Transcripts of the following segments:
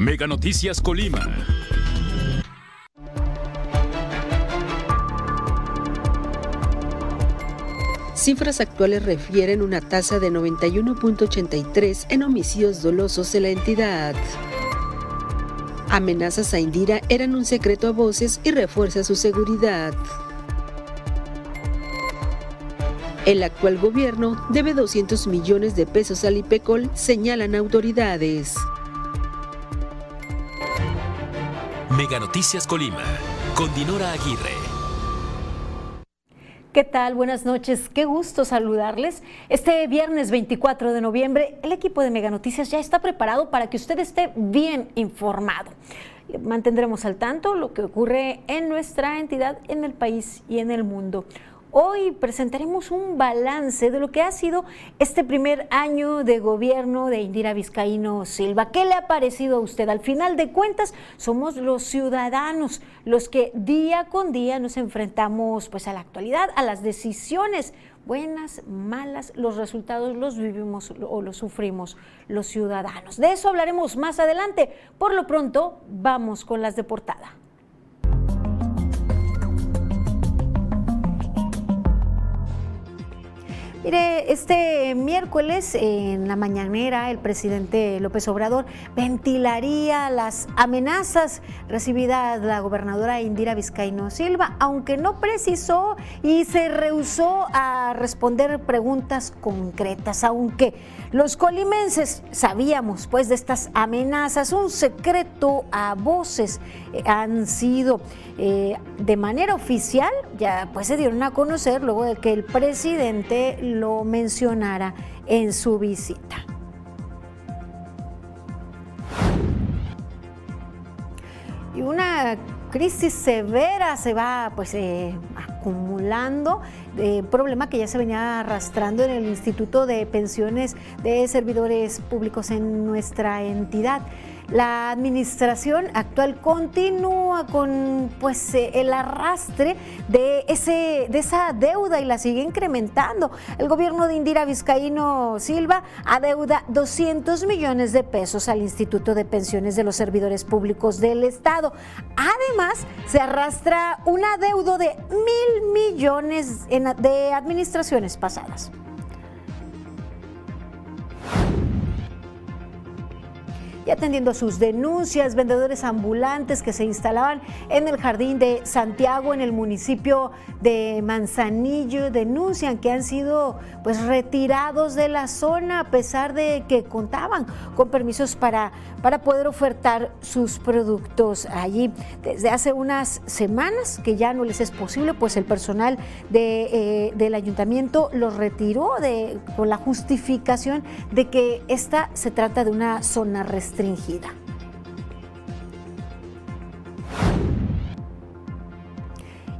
Mega Noticias Colima. Cifras actuales refieren una tasa de 91.83 en homicidios dolosos de la entidad. Amenazas a Indira eran un secreto a voces y refuerza su seguridad. El actual gobierno debe 200 millones de pesos al IPECOL, señalan autoridades. Mega Noticias Colima, con Dinora Aguirre. ¿Qué tal? Buenas noches. Qué gusto saludarles. Este viernes 24 de noviembre, el equipo de Mega Noticias ya está preparado para que usted esté bien informado. Mantendremos al tanto lo que ocurre en nuestra entidad, en el país y en el mundo. Hoy presentaremos un balance de lo que ha sido este primer año de gobierno de Indira Vizcaíno Silva. ¿Qué le ha parecido a usted? Al final de cuentas, somos los ciudadanos los que día con día nos enfrentamos pues a la actualidad, a las decisiones buenas, malas, los resultados los vivimos o los sufrimos los ciudadanos. De eso hablaremos más adelante. Por lo pronto, vamos con las de portada. Mire, este miércoles en la mañanera el presidente López Obrador ventilaría las amenazas recibidas la gobernadora Indira Vizcaíno Silva, aunque no precisó y se rehusó a responder preguntas concretas, aunque los colimenses sabíamos pues de estas amenazas, un secreto a voces eh, han sido eh, de manera oficial, ya pues se dieron a conocer luego de que el presidente lo mencionara en su visita. Y una crisis severa se va pues eh, acumulando, de problema que ya se venía arrastrando en el Instituto de Pensiones de Servidores Públicos en nuestra entidad. La administración actual continúa con pues eh, el arrastre de ese de esa deuda y la sigue incrementando. El gobierno de Indira Vizcaíno Silva adeuda 200 millones de pesos al Instituto de Pensiones de los Servidores Públicos del Estado. Además, se arrastra un adeudo de mil millones de administraciones pasadas. Y atendiendo sus denuncias, vendedores ambulantes que se instalaban en el jardín de Santiago, en el municipio de Manzanillo, denuncian que han sido pues retirados de la zona a pesar de que contaban con permisos para, para poder ofertar sus productos allí. Desde hace unas semanas que ya no les es posible, pues el personal de, eh, del ayuntamiento los retiró de, con la justificación de que esta se trata de una zona restringida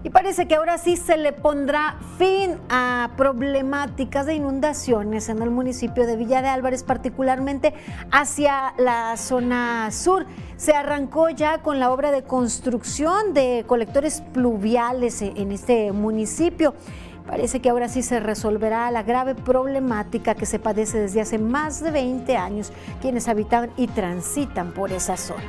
Y parece que ahora sí se le pondrá fin a problemáticas de inundaciones en el municipio de Villa de Álvarez, particularmente hacia la zona sur. Se arrancó ya con la obra de construcción de colectores pluviales en este municipio. Parece que ahora sí se resolverá la grave problemática que se padece desde hace más de 20 años quienes habitan y transitan por esa zona.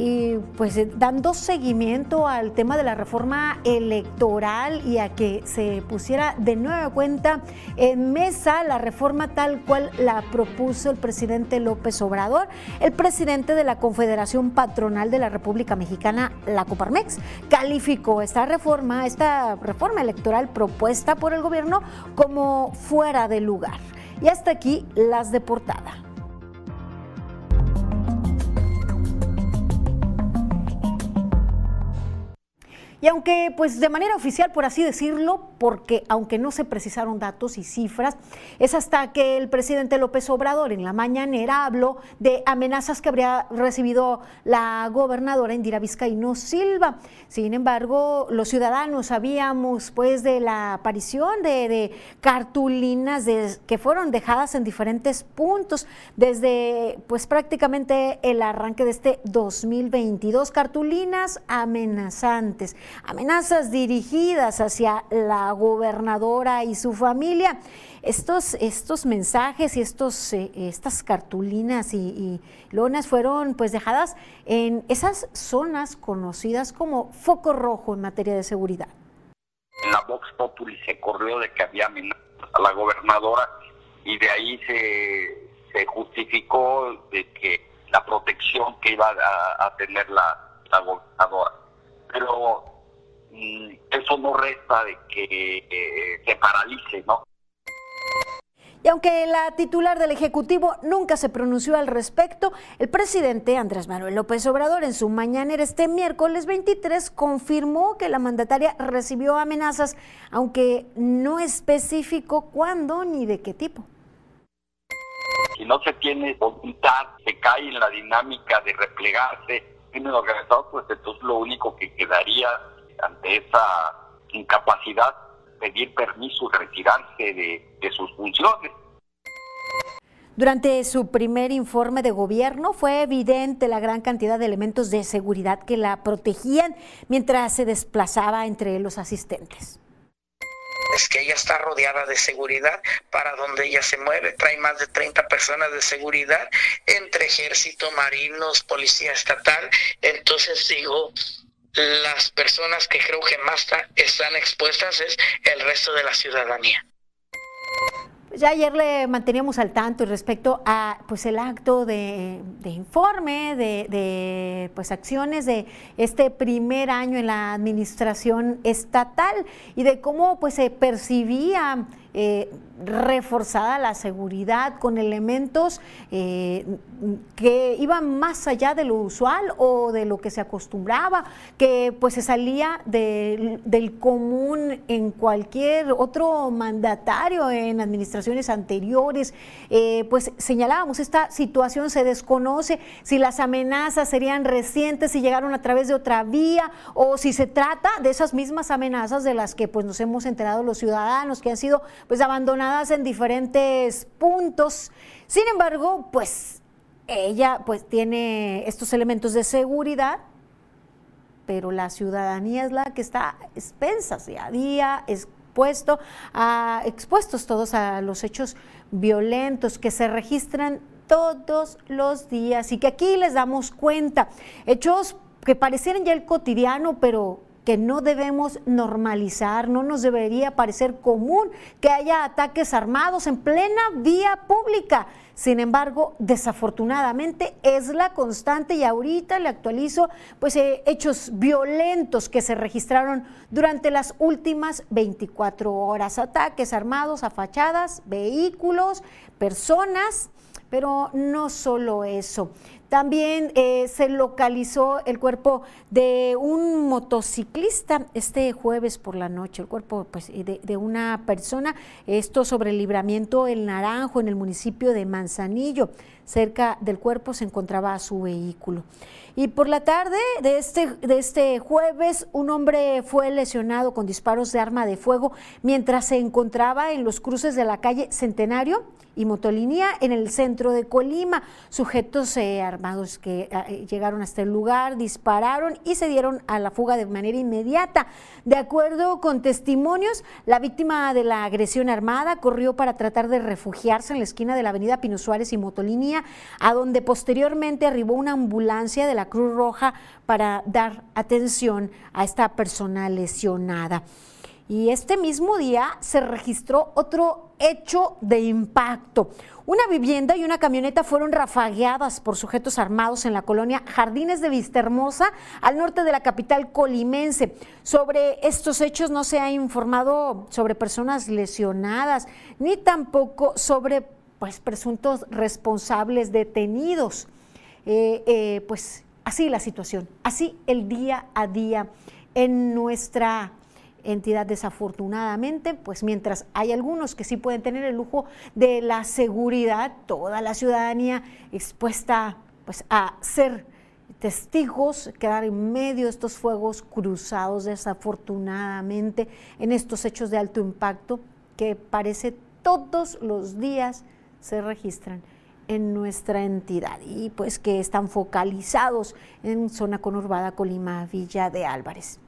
Y pues eh, dando seguimiento al tema de la reforma electoral y a que se pusiera de nueva cuenta en mesa la reforma tal cual la propuso el presidente López Obrador, el presidente de la Confederación Patronal de la República Mexicana, la Coparmex, calificó esta reforma, esta reforma electoral propuesta por el gobierno como fuera de lugar. Y hasta aquí las de portada. Y aunque, pues de manera oficial, por así decirlo, porque aunque no se precisaron datos y cifras, es hasta que el presidente López Obrador en la mañanera habló de amenazas que habría recibido la gobernadora Indira Vizcaíno Silva. Sin embargo, los ciudadanos sabíamos pues de la aparición de, cartulinas que fueron dejadas en diferentes puntos desde pues prácticamente el arranque de este 2022, cartulinas amenazantes amenazas dirigidas hacia la gobernadora y su familia. Estos, estos mensajes y estos, eh, estas cartulinas y, y, lonas fueron pues dejadas en esas zonas conocidas como foco rojo en materia de seguridad. En la Vox Populi se corrió de que había amenazas a la gobernadora y de ahí se, se justificó de que la protección que iba a, tener la, la, gobernadora. Pero eso no resta de que eh, se paralice, ¿no? Y aunque la titular del Ejecutivo nunca se pronunció al respecto, el presidente Andrés Manuel López Obrador en su mañanera este miércoles 23 confirmó que la mandataria recibió amenazas, aunque no especificó cuándo ni de qué tipo si no se tiene voluntad, se cae en la dinámica de replegarse, crimen organizado, pues entonces lo único que quedaría ante esa incapacidad, pedir permiso y retirarse de, de sus funciones. Durante su primer informe de gobierno fue evidente la gran cantidad de elementos de seguridad que la protegían mientras se desplazaba entre los asistentes es que ella está rodeada de seguridad para donde ella se mueve. Trae más de 30 personas de seguridad entre ejército, marinos, policía estatal. Entonces digo, las personas que creo que más están expuestas es el resto de la ciudadanía. Ya ayer le manteníamos al tanto respecto a pues el acto de, informe de, de, pues acciones de este primer año en la administración estatal y de cómo pues se percibía eh, reforzada la seguridad con elementos eh, que iban más allá de lo usual o de lo que se acostumbraba, que pues se salía del común en cualquier otro mandatario en administraciones anteriores. Eh, pues señalábamos, esta situación se desconoce si las amenazas serían recientes, si llegaron a través de otra vía o si se trata de esas mismas amenazas de las que pues nos hemos enterado los ciudadanos que han sido pues abandonadas en diferentes puntos. Sin embargo, pues ella pues tiene estos elementos de seguridad, pero la ciudadanía es la que está expensa día a día, expuesto a, expuestos todos a los hechos violentos que se registran todos los días y que aquí les damos cuenta. Hechos que parecieran ya el cotidiano, pero que no debemos normalizar, no nos debería parecer común que haya ataques armados en plena vía pública. Sin embargo, desafortunadamente es la constante y ahorita le actualizo pues eh, hechos violentos que se registraron durante las últimas 24 horas, ataques armados a fachadas, vehículos, personas, pero no solo eso. También eh, se localizó el cuerpo de un motociclista este jueves por la noche, el cuerpo pues, de, una persona, esto sobre el libramiento El Naranjo en el municipio de Manzanillo. Cerca del cuerpo se encontraba su vehículo. Y por la tarde de este, de este jueves, un hombre fue lesionado con disparos de arma de fuego mientras se encontraba en los cruces de la calle Centenario y Motolinía en el centro de Colima. Sujetos eh, armados que eh, llegaron hasta el lugar, dispararon y se dieron a la fuga de manera inmediata. De acuerdo con testimonios, la víctima de la agresión armada corrió para tratar de refugiarse en la esquina de la avenida Pino Suárez y Motolinía, a donde posteriormente arribó una ambulancia de la Cruz Roja para dar atención a esta persona lesionada. Y este mismo día se registró otro hecho de impacto. Una vivienda y una camioneta fueron rafagueadas por sujetos armados en la colonia Jardines de Vistahermosa, al norte de la capital colimense. Sobre estos hechos no se ha informado sobre personas lesionadas, ni tampoco sobre pues, presuntos responsables detenidos. Eh, eh, pues así la situación, así el día a día en nuestra entidad desafortunadamente, pues mientras hay algunos que sí pueden tener el lujo de la seguridad, toda la ciudadanía expuesta pues a ser testigos, quedar en medio de estos fuegos cruzados desafortunadamente en estos hechos de alto impacto que parece todos los días se registran en nuestra entidad y pues que están focalizados en zona conurbada Colima Villa de Álvarez.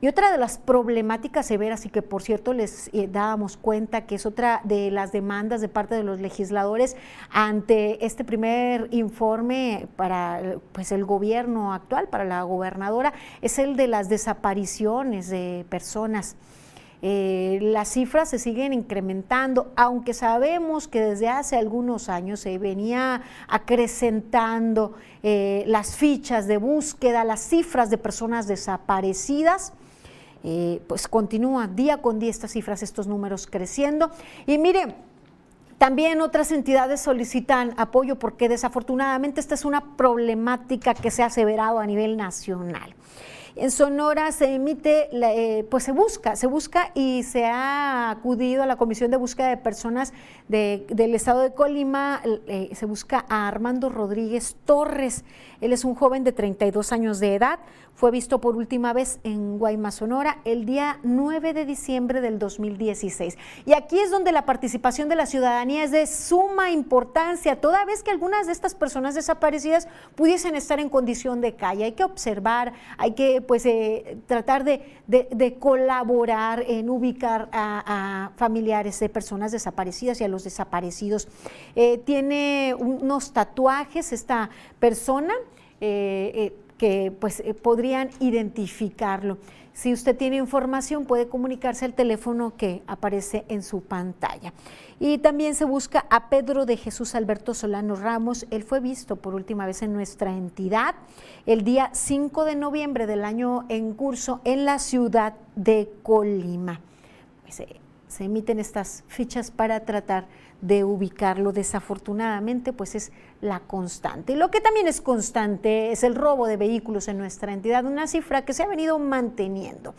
Y otra de las problemáticas severas y que por cierto les eh, dábamos cuenta que es otra de las demandas de parte de los legisladores ante este primer informe para pues el gobierno actual, para la gobernadora, es el de las desapariciones de personas. Eh, las cifras se siguen incrementando, aunque sabemos que desde hace algunos años se venía acrecentando eh, las fichas de búsqueda, las cifras de personas desaparecidas. Eh, pues continúa día con día estas cifras, estos números creciendo. Y mire, también otras entidades solicitan apoyo porque desafortunadamente esta es una problemática que se ha aseverado a nivel nacional. En Sonora se emite, eh, pues se busca, se busca y se ha acudido a la Comisión de Búsqueda de Personas del Estado de Colima, eh, se busca a Armando Rodríguez Torres. Él es un joven de 32 años de edad, fue visto por última vez en Guaymas, Sonora, el día 9 de diciembre del 2016. Y aquí es donde la participación de la ciudadanía es de suma importancia, toda vez que algunas de estas personas desaparecidas pudiesen estar en condición de calle. Hay que observar, hay que pues eh, tratar de, colaborar en ubicar a, familiares de personas desaparecidas y a los desaparecidos. Eh, tiene unos tatuajes esta persona. Eh, que pues eh, podrían identificarlo. Si usted tiene información, puede comunicarse al teléfono que aparece en su pantalla. Y también se busca a Pedro de Jesús Alberto Solano Ramos. Él fue visto por última vez en nuestra entidad el día 5 de noviembre del año en curso en la ciudad de Colima. Pues, eh, se emiten estas fichas para tratar de ubicarlo. Desafortunadamente, pues es la constante. Y lo que también es constante es el robo de vehículos en nuestra entidad, una cifra que se ha venido manteniendo.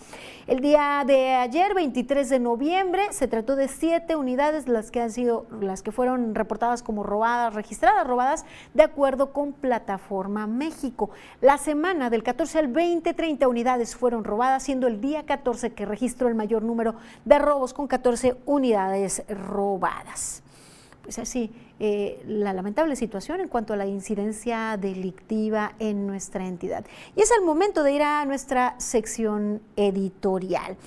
El día de ayer, 23 de noviembre, se trató de siete unidades las que han sido, las que fueron reportadas como robadas, registradas robadas, de acuerdo con Plataforma México. La semana del 14 al 20, 30 unidades fueron robadas, siendo el día 14 que registró el mayor número de robos con 14 unidades robadas. Pues así, eh, la lamentable situación en cuanto a la incidencia delictiva en nuestra entidad. Y es el momento de ir a nuestra sección editorial.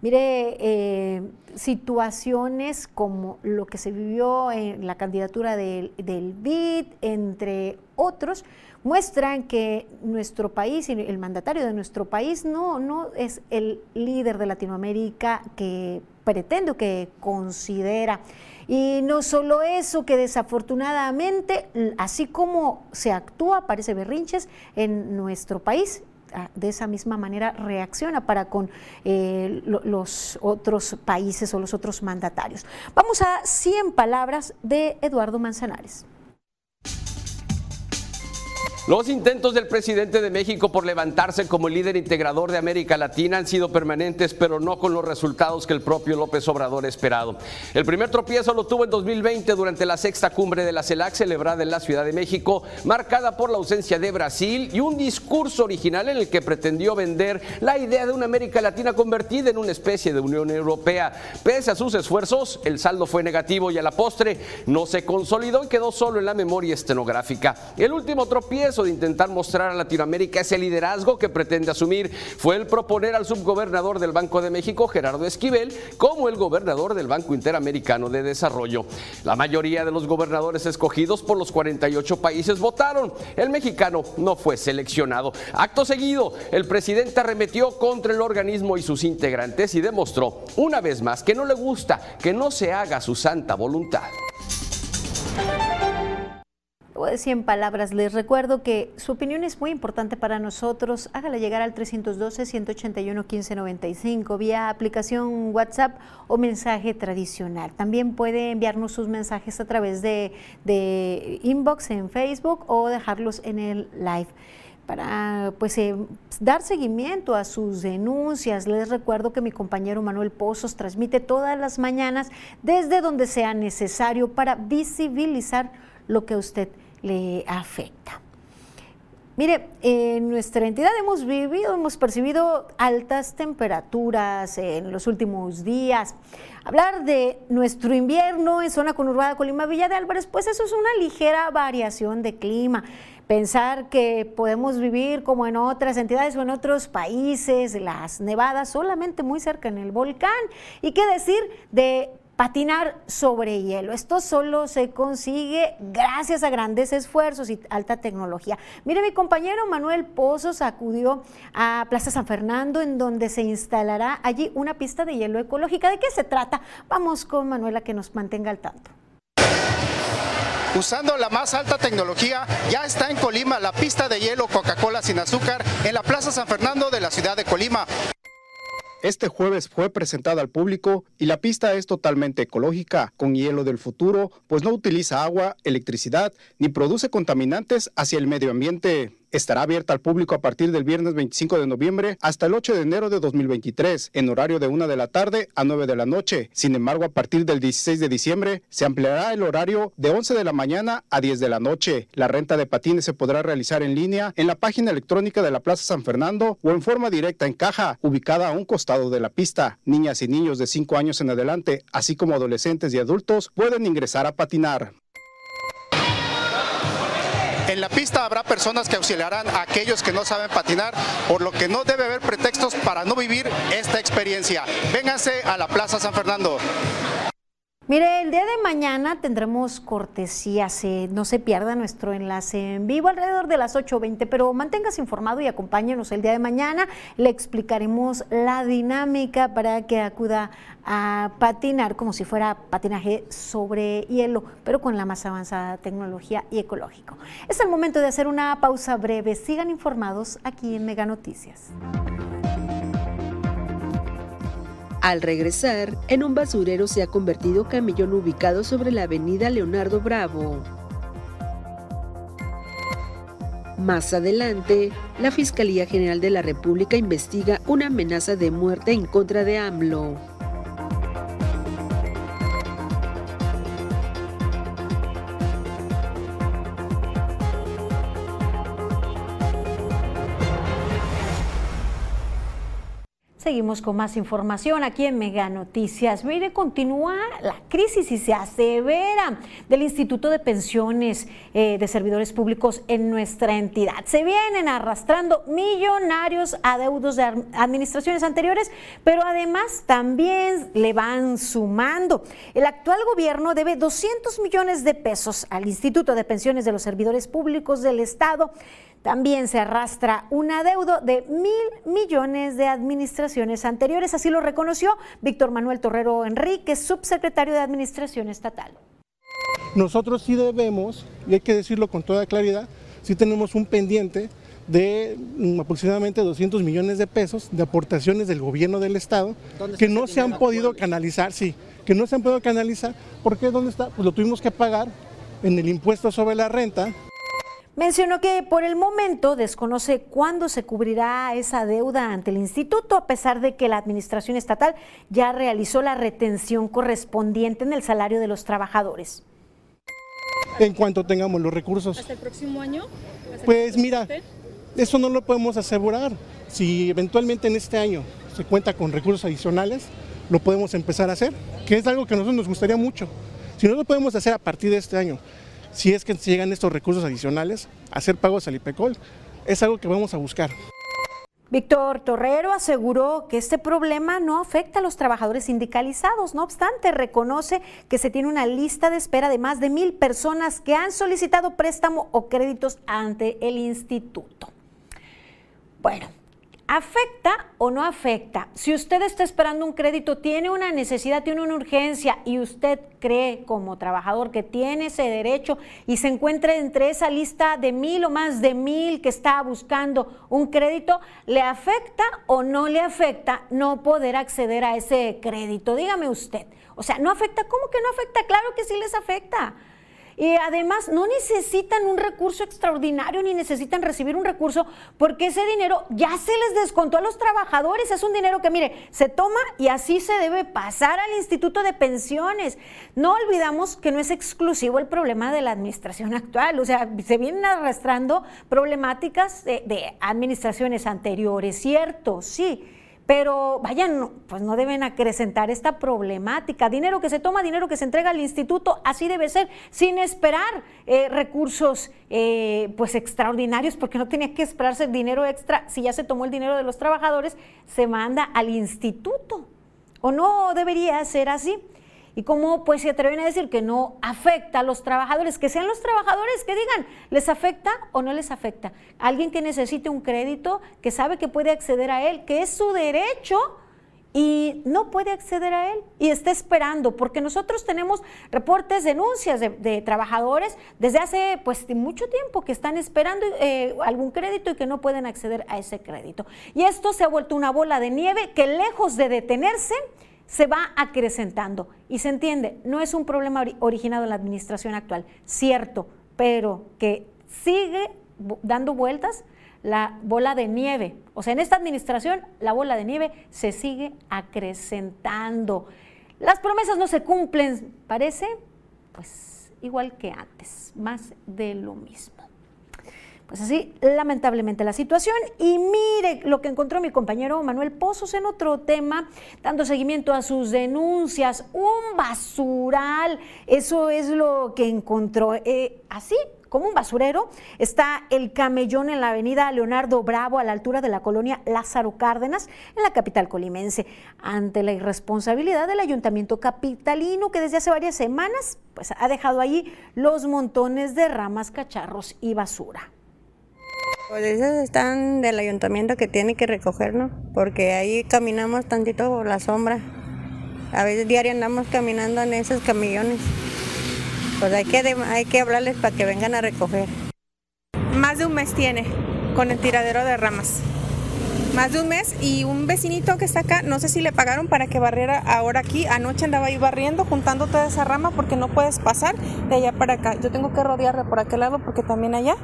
Mire, eh, situaciones como lo que se vivió en la candidatura del, del BID, entre otros, muestran que nuestro país y el mandatario de nuestro país no, no es el líder de Latinoamérica que pretende que considera. Y no solo eso, que desafortunadamente, así como se actúa, parece berrinches en nuestro país, ah, de esa misma manera reacciona para con eh, los otros países o los otros mandatarios. Vamos a 100 palabras de Eduardo Manzanares. Los intentos del presidente de México por levantarse como líder integrador de América Latina han sido permanentes, pero no con los resultados que el propio López Obrador esperado. El primer tropiezo lo tuvo en 2020 durante la sexta cumbre de la CELAC celebrada en la Ciudad de México, marcada por la ausencia de Brasil y un discurso original en el que pretendió vender la idea de una América Latina convertida en una especie de Unión Europea. Pese a sus esfuerzos, el saldo fue negativo y a la postre no se consolidó y quedó solo en la memoria estenográfica. El último tropiezo de intentar mostrar a Latinoamérica ese liderazgo que pretende asumir fue el proponer al subgobernador del Banco de México, Gerardo Esquivel, como el gobernador del Banco Interamericano de Desarrollo. La mayoría de los gobernadores escogidos por los 48 países votaron. El mexicano no fue seleccionado. Acto seguido, el presidente arremetió contra el organismo y sus integrantes y demostró una vez más que no le gusta que no se haga su santa voluntad voy a decir en palabras, les recuerdo que su opinión es muy importante para nosotros. Hágala llegar al 312-181-1595 vía aplicación WhatsApp o mensaje tradicional. También puede enviarnos sus mensajes a través de, inbox en Facebook o dejarlos en el live para pues eh, dar seguimiento a sus denuncias. Les recuerdo que mi compañero Manuel Pozos transmite todas las mañanas desde donde sea necesario para visibilizar lo que usted le afecta. Mire, en nuestra entidad hemos vivido, hemos percibido altas temperaturas en los últimos días. Hablar de nuestro invierno en zona conurbada Colima Villa de Álvarez, pues eso es una ligera variación de clima. Pensar que podemos vivir como en otras entidades o en otros países, las nevadas solamente muy cerca en el volcán. ¿Y qué decir de patinar sobre hielo. Esto solo se consigue gracias a grandes esfuerzos y alta tecnología. Mire, mi compañero Manuel Pozos acudió a Plaza San Fernando, en donde se instalará allí una pista de hielo ecológica. ¿De qué se trata? Vamos con Manuela que nos mantenga al tanto. Usando la más alta tecnología, ya está en Colima la pista de hielo Coca-Cola sin azúcar en la Plaza San Fernando de la ciudad de Colima. Este jueves fue presentada al público y la pista es totalmente ecológica, con hielo del futuro, pues no utiliza agua, electricidad ni produce contaminantes hacia el medio ambiente. Estará abierta al público a partir del viernes 25 de noviembre hasta el 8 de enero de 2023, en horario de 1 de la tarde a 9 de la noche. Sin embargo, a partir del 16 de diciembre se ampliará el horario de 11 de la mañana a 10 de la noche. La renta de patines se podrá realizar en línea en la página electrónica de la Plaza San Fernando o en forma directa en caja, ubicada a un costado de la pista. Niñas y niños de 5 años en adelante, así como adolescentes y adultos, pueden ingresar a patinar. En la pista habrá personas que auxiliarán a aquellos que no saben patinar, por lo que no debe haber pretextos para no vivir esta experiencia. Vénganse a la Plaza San Fernando. Mire, el día de mañana tendremos cortesías, no se pierda nuestro enlace en vivo alrededor de las 8.20, pero manténgase informado y acompáñenos el día de mañana. Le explicaremos la dinámica para que acuda a patinar como si fuera patinaje sobre hielo, pero con la más avanzada tecnología y ecológico. Es el momento de hacer una pausa breve. Sigan informados aquí en Mega Noticias. Al regresar, en un basurero se ha convertido camellón ubicado sobre la avenida Leonardo Bravo. Más adelante, la Fiscalía General de la República investiga una amenaza de muerte en contra de AMLO. Seguimos con más información aquí en Mega Noticias. Mire, continúa la crisis y se asevera del Instituto de Pensiones eh, de Servidores Públicos en nuestra entidad. Se vienen arrastrando millonarios adeudos de administraciones anteriores, pero además también le van sumando. El actual gobierno debe 200 millones de pesos al Instituto de Pensiones de los Servidores Públicos del Estado. También se arrastra un adeudo de mil millones de administraciones anteriores, así lo reconoció Víctor Manuel Torrero Enrique, subsecretario de Administración Estatal. Nosotros sí debemos, y hay que decirlo con toda claridad, sí tenemos un pendiente de mm, aproximadamente 200 millones de pesos de aportaciones del gobierno del Estado que no se han podido canalizar, sí, que no se han podido canalizar. ¿Por qué? ¿Dónde está? Pues lo tuvimos que pagar en el impuesto sobre la renta, Mencionó que por el momento desconoce cuándo se cubrirá esa deuda ante el instituto, a pesar de que la administración estatal ya realizó la retención correspondiente en el salario de los trabajadores. En cuanto tengamos los recursos. ¿Hasta el próximo año? Pues mira, eso no lo podemos asegurar. Si eventualmente en este año se cuenta con recursos adicionales, lo podemos empezar a hacer, que es algo que a nosotros nos gustaría mucho. Si no lo podemos hacer a partir de este año, si es que llegan estos recursos adicionales, hacer pagos al IPECOL. Es algo que vamos a buscar. Víctor Torrero aseguró que este problema no afecta a los trabajadores sindicalizados. No obstante, reconoce que se tiene una lista de espera de más de mil personas que han solicitado préstamo o créditos ante el instituto. Bueno, ¿Afecta o no afecta? Si usted está esperando un crédito, tiene una necesidad, tiene una urgencia y usted cree como trabajador que tiene ese derecho y se encuentra entre esa lista de mil o más de mil que está buscando un crédito, ¿le afecta o no le afecta no poder acceder a ese crédito? Dígame usted. O sea, ¿no afecta? ¿Cómo que no afecta? Claro que sí les afecta. Y además no necesitan un recurso extraordinario ni necesitan recibir un recurso porque ese dinero ya se les descontó a los trabajadores. Es un dinero que, mire, se toma y así se debe pasar al Instituto de Pensiones. No olvidamos que no es exclusivo el problema de la administración actual. O sea, se vienen arrastrando problemáticas de, de administraciones anteriores, cierto, sí pero vayan, pues no deben acrecentar esta problemática. Dinero que se toma, dinero que se entrega al instituto, así debe ser, sin esperar eh, recursos eh, pues extraordinarios, porque no tenía que esperarse dinero extra. Si ya se tomó el dinero de los trabajadores, se manda al instituto. ¿O no debería ser así? Y cómo pues se atreven a decir que no afecta a los trabajadores, que sean los trabajadores que digan, ¿les afecta o no les afecta? Alguien que necesite un crédito, que sabe que puede acceder a él, que es su derecho y no puede acceder a él y está esperando, porque nosotros tenemos reportes, denuncias de, trabajadores desde hace pues mucho tiempo que están esperando eh, algún crédito y que no pueden acceder a ese crédito. Y esto se ha vuelto una bola de nieve que lejos de detenerse, se va acrecentando. Y se entiende, no es un problema originado en la administración actual, cierto, pero que sigue dando vueltas la bola de nieve. O sea, en esta administración la bola de nieve se sigue acrecentando. Las promesas no se cumplen, parece, pues igual que antes, más de lo mismo. Pues así, lamentablemente la situación. Y mire lo que encontró mi compañero Manuel Pozos en otro tema, dando seguimiento a sus denuncias. Un basural, eso es lo que encontró. Eh, así, como un basurero, está el camellón en la avenida Leonardo Bravo a la altura de la colonia Lázaro Cárdenas en la capital colimense, ante la irresponsabilidad del ayuntamiento capitalino que desde hace varias semanas pues, ha dejado allí los montones de ramas, cacharros y basura. Pues esos están del ayuntamiento que tiene que recogernos, porque ahí caminamos tantito por la sombra. A veces diario andamos caminando en esos camiones. Pues hay que, hay que hablarles para que vengan a recoger. Más de un mes tiene con el tiradero de ramas. Más de un mes y un vecinito que está acá, no sé si le pagaron para que barriera ahora aquí. Anoche andaba ahí barriendo, juntando toda esa rama porque no puedes pasar de allá para acá. Yo tengo que rodear de por aquel lado porque también allá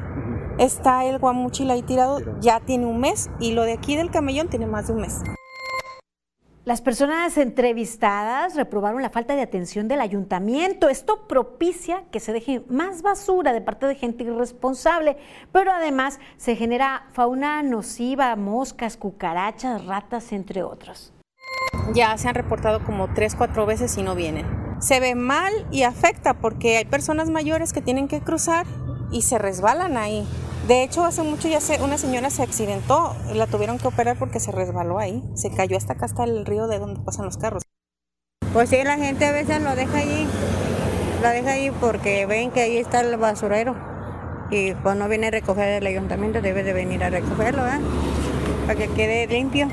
Está el guamuchil ahí tirado, ya tiene un mes y lo de aquí del camellón tiene más de un mes. Las personas entrevistadas reprobaron la falta de atención del ayuntamiento. Esto propicia que se deje más basura de parte de gente irresponsable, pero además se genera fauna nociva, moscas, cucarachas, ratas, entre otros. Ya se han reportado como tres, cuatro veces y no vienen. Se ve mal y afecta porque hay personas mayores que tienen que cruzar y se resbalan ahí. De hecho, hace mucho ya se, una señora se accidentó, la tuvieron que operar porque se resbaló ahí, se cayó hasta acá hasta el río de donde pasan los carros. Pues sí, la gente a veces lo deja allí, lo deja ahí porque ven que ahí está el basurero y cuando viene a recoger el ayuntamiento debe de venir a recogerlo, ¿eh? para que quede limpio.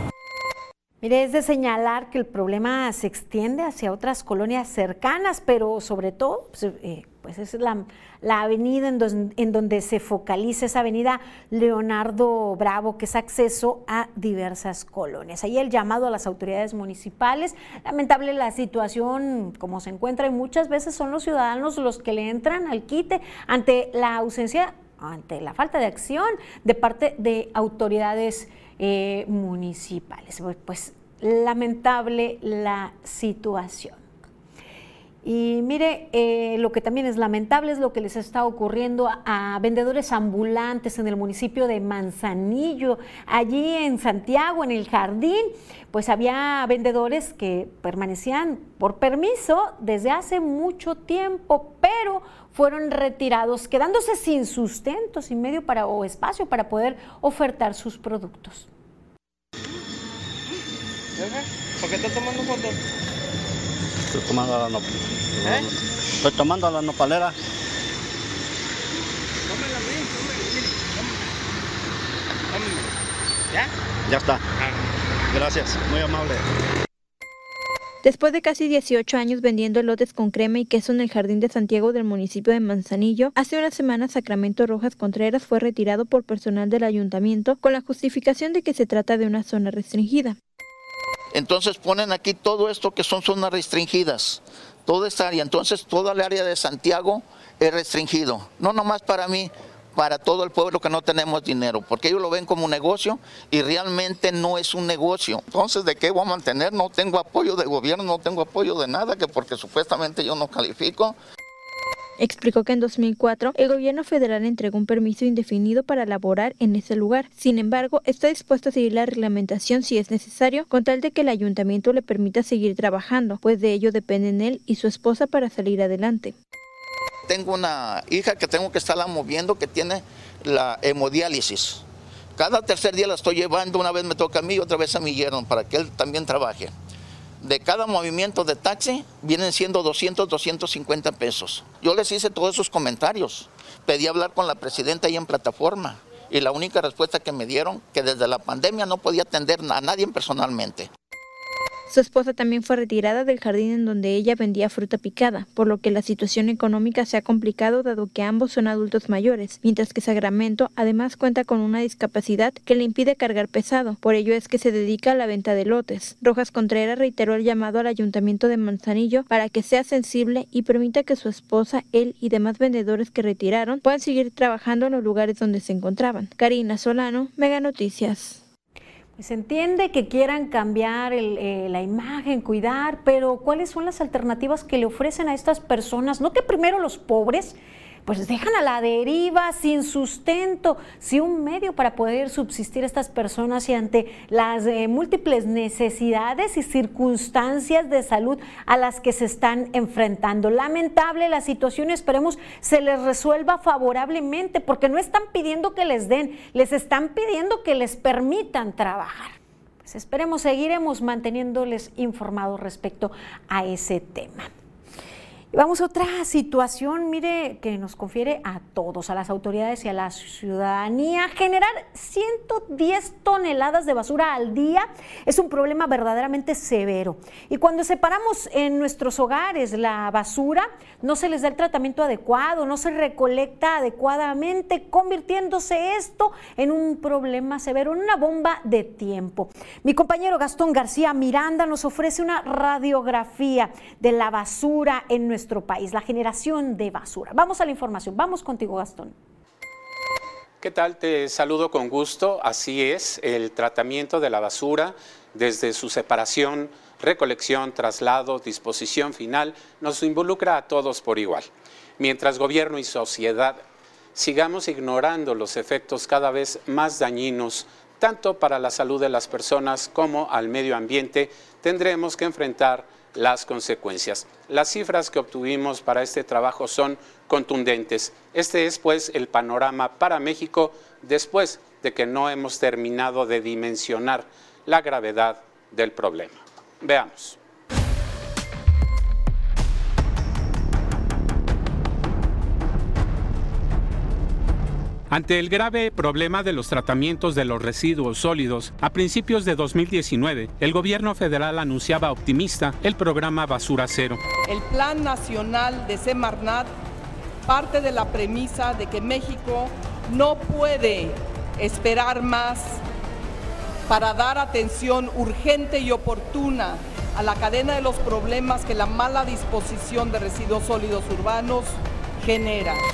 Mire, es de señalar que el problema se extiende hacia otras colonias cercanas, pero sobre todo, pues, eh, pues es la, avenida en, donde se focaliza esa avenida Leonardo Bravo, que es acceso a diversas colonias. Ahí el llamado a las autoridades municipales. Lamentable la situación como se encuentra y muchas veces son los ciudadanos los que le entran al quite ante la ausencia, ante la falta de acción de parte de autoridades eh, municipales. Pues lamentable la situación. Y mire, eh, lo que también es lamentable es lo que les está ocurriendo a, vendedores ambulantes en el municipio de Manzanillo, allí en Santiago, en el jardín, pues había vendedores que permanecían por permiso desde hace mucho tiempo, pero fueron retirados, quedándose sin sustento, sin medio para, o espacio para poder ofertar sus productos. ¿Por qué estás tomando fotos? Estoy tomando la nopalera. ¿Eh? Estoy tomando la nopalera. Tómela bien, tómela. ¿Ya? Ya está. Ah. Gracias, muy amable. Después de casi 18 años vendiendo lotes con crema y queso en el Jardín de Santiago del municipio de Manzanillo, hace una semana Sacramento Rojas Contreras fue retirado por personal del ayuntamiento con la justificación de que se trata de una zona restringida. Entonces ponen aquí todo esto que son zonas restringidas, toda esta área. Entonces toda el área de Santiago es restringido, no nomás para mí, para todo el pueblo que no tenemos dinero, porque ellos lo ven como un negocio y realmente no es un negocio. Entonces, ¿de qué voy a mantener? No tengo apoyo de gobierno, no tengo apoyo de nada, que porque supuestamente yo no califico. Explicó que en 2004 el gobierno federal entregó un permiso indefinido para laborar en ese lugar. Sin embargo, está dispuesto a seguir la reglamentación si es necesario, con tal de que el ayuntamiento le permita seguir trabajando, pues de ello dependen él y su esposa para salir adelante. Tengo una hija que tengo que estarla moviendo que tiene la hemodiálisis. Cada tercer día la estoy llevando, una vez me toca a mí y otra vez a mi yerno para que él también trabaje. De cada movimiento de taxi vienen siendo 200, 250 pesos. Yo les hice todos esos comentarios. Pedí hablar con la presidenta ahí en plataforma y la única respuesta que me dieron que desde la pandemia no podía atender a nadie personalmente. Su esposa también fue retirada del jardín en donde ella vendía fruta picada, por lo que la situación económica se ha complicado dado que ambos son adultos mayores, mientras que Sacramento además cuenta con una discapacidad que le impide cargar pesado, por ello es que se dedica a la venta de lotes. Rojas Contreras reiteró el llamado al ayuntamiento de Manzanillo para que sea sensible y permita que su esposa, él y demás vendedores que retiraron puedan seguir trabajando en los lugares donde se encontraban. Karina Solano, Mega Noticias. Se entiende que quieran cambiar eh, la imagen, cuidar, pero ¿cuáles son las alternativas que le ofrecen a estas personas? No que primero los pobres pues dejan a la deriva, sin sustento, sin un medio para poder subsistir estas personas y ante las eh, múltiples necesidades y circunstancias de salud a las que se están enfrentando. Lamentable la situación, esperemos se les resuelva favorablemente, porque no están pidiendo que les den, les están pidiendo que les permitan trabajar. Pues esperemos, seguiremos manteniéndoles informados respecto a ese tema. Vamos a otra situación, mire, que nos confiere a todos, a las autoridades y a la ciudadanía. Generar 110 toneladas de basura al día es un problema verdaderamente severo. Y cuando separamos en nuestros hogares la basura, no se les da el tratamiento adecuado, no se recolecta adecuadamente, convirtiéndose esto en un problema severo, en una bomba de tiempo. Mi compañero Gastón García Miranda nos ofrece una radiografía de la basura en nuestro nuestro país, la generación de basura. Vamos a la información. Vamos contigo, Gastón. ¿Qué tal? Te saludo con gusto. Así es, el tratamiento de la basura desde su separación, recolección, traslado, disposición final, nos involucra a todos por igual. Mientras gobierno y sociedad sigamos ignorando los efectos cada vez más dañinos, tanto para la salud de las personas como al medio ambiente, tendremos que enfrentar las consecuencias. Las cifras que obtuvimos para este trabajo son contundentes. Este es pues el panorama para México después de que no hemos terminado de dimensionar la gravedad del problema. Veamos. Ante el grave problema de los tratamientos de los residuos sólidos, a principios de 2019, el gobierno federal anunciaba optimista el programa Basura Cero. El Plan Nacional de Semarnat parte de la premisa de que México no puede esperar más para dar atención urgente y oportuna a la cadena de los problemas que la mala disposición de residuos sólidos urbanos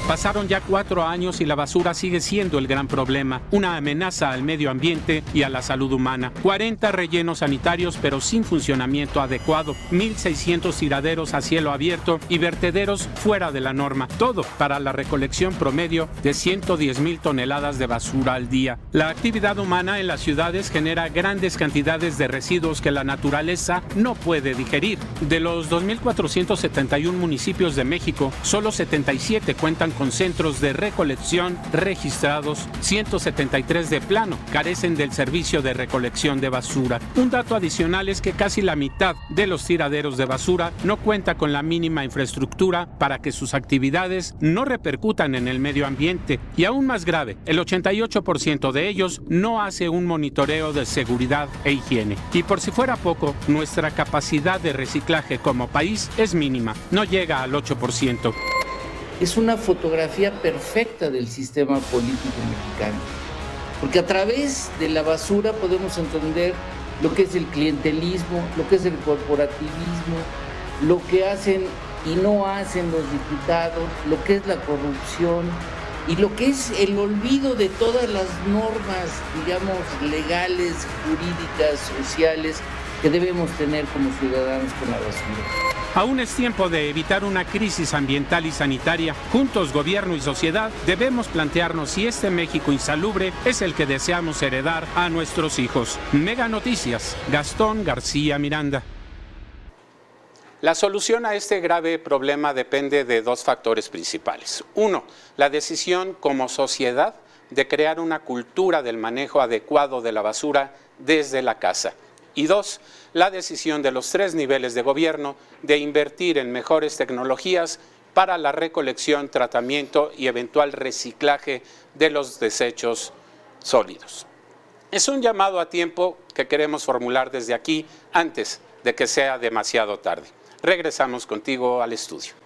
Pasaron ya cuatro años y la basura sigue siendo el gran problema, una amenaza al medio ambiente y a la salud humana. 40 rellenos sanitarios pero sin funcionamiento adecuado, 1.600 tiraderos a cielo abierto y vertederos fuera de la norma. Todo para la recolección promedio de 110 mil toneladas de basura al día. La actividad humana en las ciudades genera grandes cantidades de residuos que la naturaleza no puede digerir. De los 2.471 municipios de México, solo 75 cuentan con centros de recolección registrados, 173 de plano carecen del servicio de recolección de basura. Un dato adicional es que casi la mitad de los tiraderos de basura no cuenta con la mínima infraestructura para que sus actividades no repercutan en el medio ambiente. Y aún más grave, el 88% de ellos no hace un monitoreo de seguridad e higiene. Y por si fuera poco, nuestra capacidad de reciclaje como país es mínima, no llega al 8% es una fotografía perfecta del sistema político mexicano. Porque a través de la basura podemos entender lo que es el clientelismo, lo que es el corporativismo, lo que hacen y no hacen los diputados, lo que es la corrupción, y lo que es el olvido de todas las normas, digamos, legales, jurídicas, sociales que debemos tener como ciudadanos con la basura. Aún es tiempo de evitar una crisis ambiental y sanitaria. Juntos, gobierno y sociedad, debemos plantearnos si este México insalubre es el que deseamos heredar a nuestros hijos. Mega Noticias, Gastón García Miranda. La solución a este grave problema depende de dos factores principales. Uno, la decisión como sociedad de crear una cultura del manejo adecuado de la basura desde la casa. Y dos, la decisión de los tres niveles de gobierno de invertir en mejores tecnologías para la recolección, tratamiento y eventual reciclaje de los desechos sólidos. Es un llamado a tiempo que queremos formular desde aquí antes de que sea demasiado tarde. Regresamos contigo al estudio.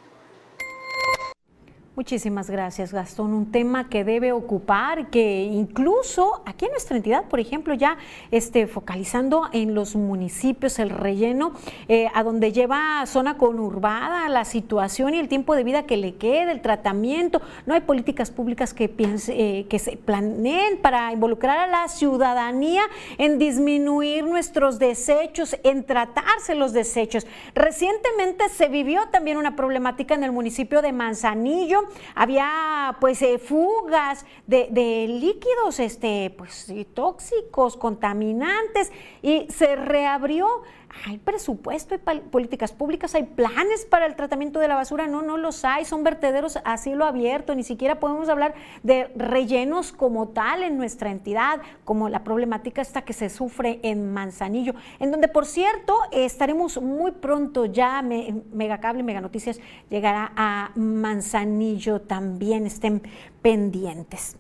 Muchísimas gracias, Gastón. Un tema que debe ocupar, que incluso aquí en nuestra entidad, por ejemplo, ya este, focalizando en los municipios, el relleno, eh, a donde lleva zona conurbada, la situación y el tiempo de vida que le queda, el tratamiento. No hay políticas públicas que, piense, eh, que se planeen para involucrar a la ciudadanía en disminuir nuestros desechos, en tratarse los desechos. Recientemente se vivió también una problemática en el municipio de Manzanillo había pues eh, fugas de, líquidos este, pues, tóxicos, contaminantes y se reabrió hay presupuesto, hay políticas públicas, hay planes para el tratamiento de la basura, no, no los hay, son vertederos a cielo abierto, ni siquiera podemos hablar de rellenos como tal en nuestra entidad, como la problemática esta que se sufre en Manzanillo, en donde por cierto estaremos muy pronto ya, Megacable, Mega Noticias llegará a Manzanillo también, estén pendientes.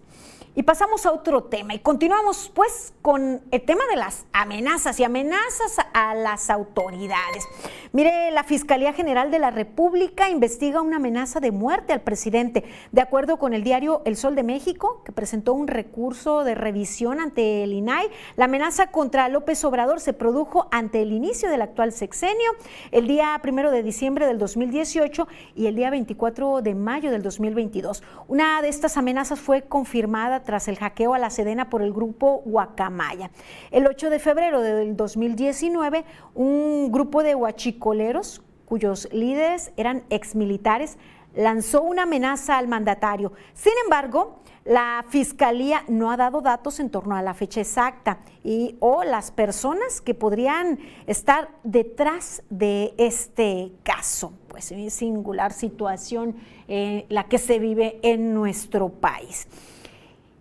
Y pasamos a otro tema y continuamos pues con el tema de las amenazas y amenazas a las autoridades. Mire, la Fiscalía General de la República investiga una amenaza de muerte al presidente. De acuerdo con el diario El Sol de México, que presentó un recurso de revisión ante el INAI, la amenaza contra López Obrador se produjo ante el inicio del actual sexenio, el día primero de diciembre del 2018 y el día 24 de mayo del 2022. Una de estas amenazas fue confirmada tras el hackeo a la Sedena por el grupo Guacamaya. El 8 de febrero del 2019, un grupo de huachicoleros, cuyos líderes eran exmilitares, lanzó una amenaza al mandatario. Sin embargo, la Fiscalía no ha dado datos en torno a la fecha exacta y o las personas que podrían estar detrás de este caso. Pues es singular situación eh, la que se vive en nuestro país.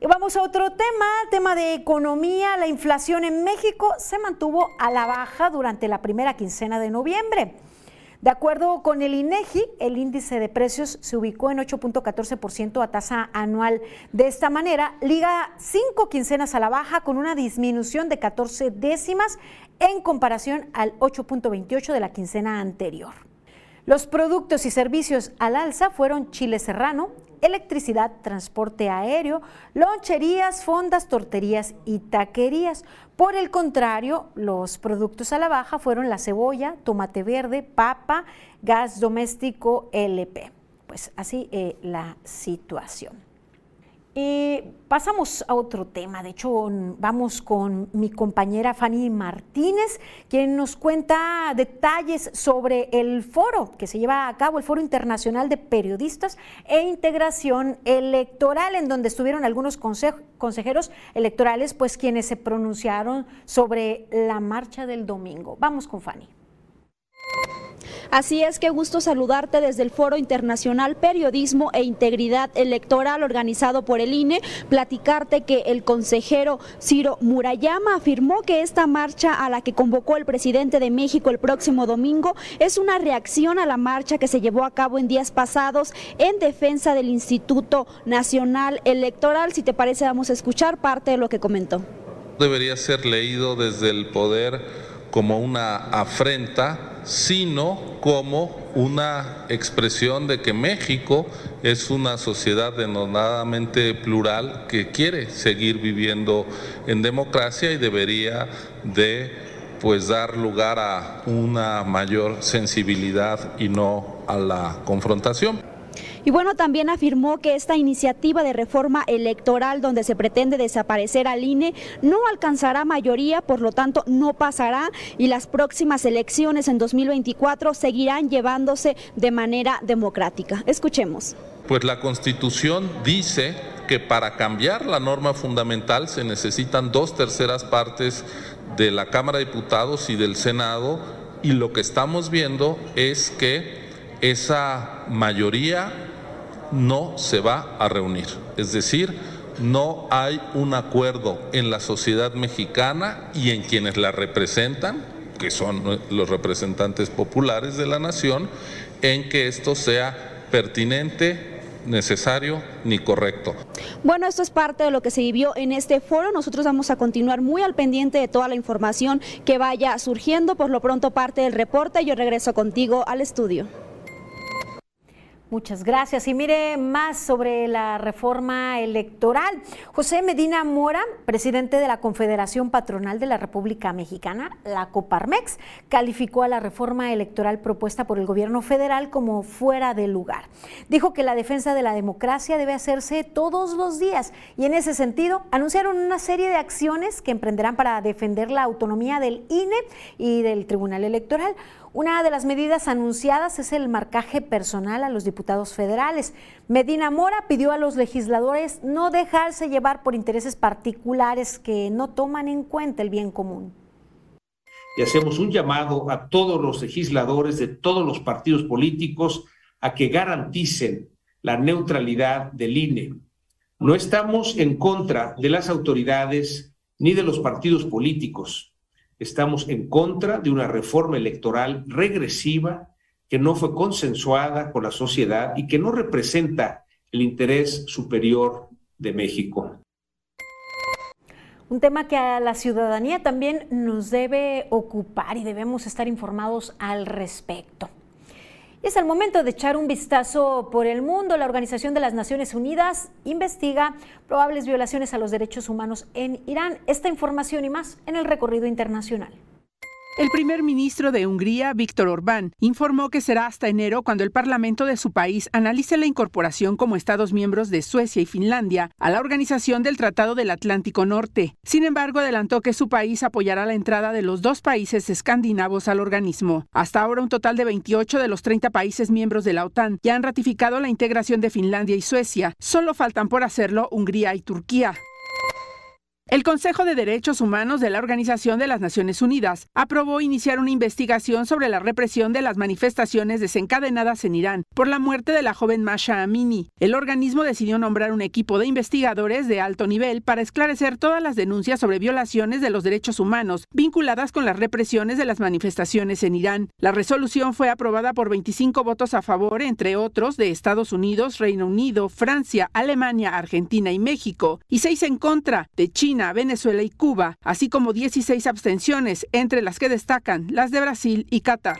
Vamos a otro tema, tema de economía. La inflación en México se mantuvo a la baja durante la primera quincena de noviembre. De acuerdo con el INEGI, el índice de precios se ubicó en 8.14% a tasa anual. De esta manera, liga cinco quincenas a la baja con una disminución de 14 décimas en comparación al 8.28 de la quincena anterior. Los productos y servicios al alza fueron chile serrano, electricidad, transporte aéreo, loncherías, fondas, torterías y taquerías. Por el contrario, los productos a la baja fueron la cebolla, tomate verde, papa, gas doméstico, LP. Pues así eh, la situación. Y pasamos a otro tema. De hecho, vamos con mi compañera Fanny Martínez, quien nos cuenta detalles sobre el foro que se lleva a cabo, el Foro Internacional de Periodistas e Integración Electoral, en donde estuvieron algunos consejeros electorales, pues quienes se pronunciaron sobre la marcha del domingo. Vamos con Fanny. Así es que gusto saludarte desde el Foro Internacional Periodismo e Integridad Electoral organizado por el INE, platicarte que el consejero Ciro Murayama afirmó que esta marcha a la que convocó el presidente de México el próximo domingo es una reacción a la marcha que se llevó a cabo en días pasados en defensa del Instituto Nacional Electoral. Si te parece, vamos a escuchar parte de lo que comentó. Debería ser leído desde el poder como una afrenta sino como una expresión de que México es una sociedad denodadamente plural que quiere seguir viviendo en democracia y debería de pues dar lugar a una mayor sensibilidad y no a la confrontación. Y bueno, también afirmó que esta iniciativa de reforma electoral donde se pretende desaparecer al INE no alcanzará mayoría, por lo tanto no pasará y las próximas elecciones en 2024 seguirán llevándose de manera democrática. Escuchemos. Pues la Constitución dice que para cambiar la norma fundamental se necesitan dos terceras partes de la Cámara de Diputados y del Senado y lo que estamos viendo es que esa mayoría no se va a reunir. Es decir, no hay un acuerdo en la sociedad mexicana y en quienes la representan, que son los representantes populares de la nación, en que esto sea pertinente, necesario ni correcto. Bueno, esto es parte de lo que se vivió en este foro. Nosotros vamos a continuar muy al pendiente de toda la información que vaya surgiendo. Por lo pronto parte del reporte. Yo regreso contigo al estudio. Muchas gracias. Y mire más sobre la reforma electoral. José Medina Mora, presidente de la Confederación Patronal de la República Mexicana, la Coparmex, calificó a la reforma electoral propuesta por el gobierno federal como fuera de lugar. Dijo que la defensa de la democracia debe hacerse todos los días y en ese sentido anunciaron una serie de acciones que emprenderán para defender la autonomía del INE y del Tribunal Electoral. Una de las medidas anunciadas es el marcaje personal a los diputados federales. Medina Mora pidió a los legisladores no dejarse llevar por intereses particulares que no toman en cuenta el bien común. Y hacemos un llamado a todos los legisladores de todos los partidos políticos a que garanticen la neutralidad del INE. No estamos en contra de las autoridades ni de los partidos políticos estamos en contra de una reforma electoral regresiva que no fue consensuada con la sociedad y que no representa el interés superior de México. Un tema que a la ciudadanía también nos debe ocupar y debemos estar informados al respecto. Es el momento de echar un vistazo por el mundo. La Organización de las Naciones Unidas investiga probables violaciones a los derechos humanos en Irán. Esta información y más en el recorrido internacional. El primer ministro de Hungría, Víctor Orbán, informó que será hasta enero cuando el Parlamento de su país analice la incorporación como Estados miembros de Suecia y Finlandia a la Organización del Tratado del Atlántico Norte. Sin embargo, adelantó que su país apoyará la entrada de los dos países escandinavos al organismo. Hasta ahora, un total de 28 de los 30 países miembros de la OTAN ya han ratificado la integración de Finlandia y Suecia. Solo faltan por hacerlo Hungría y Turquía. El Consejo de Derechos Humanos de la Organización de las Naciones Unidas aprobó iniciar una investigación sobre la represión de las manifestaciones desencadenadas en Irán por la muerte de la joven Masha Amini. El organismo decidió nombrar un equipo de investigadores de alto nivel para esclarecer todas las denuncias sobre violaciones de los derechos humanos vinculadas con las represiones de las manifestaciones en Irán. La resolución fue aprobada por 25 votos a favor, entre otros, de Estados Unidos, Reino Unido, Francia, Alemania, Argentina y México, y seis en contra de China Venezuela y Cuba, así como 16 abstenciones, entre las que destacan las de Brasil y Qatar.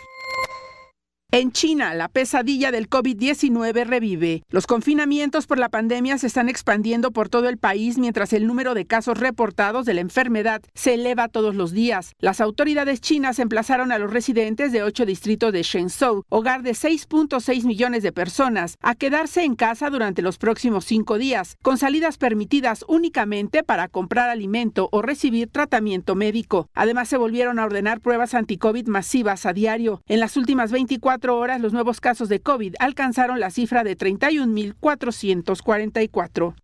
En China, la pesadilla del COVID-19 revive. Los confinamientos por la pandemia se están expandiendo por todo el país mientras el número de casos reportados de la enfermedad se eleva todos los días. Las autoridades chinas emplazaron a los residentes de ocho distritos de Shenzhou, hogar de 6.6 millones de personas, a quedarse en casa durante los próximos cinco días, con salidas permitidas únicamente para comprar alimento o recibir tratamiento médico. Además, se volvieron a ordenar pruebas anti-COVID masivas a diario. En las últimas 24 horas los nuevos casos de COVID alcanzaron la cifra de 31.444.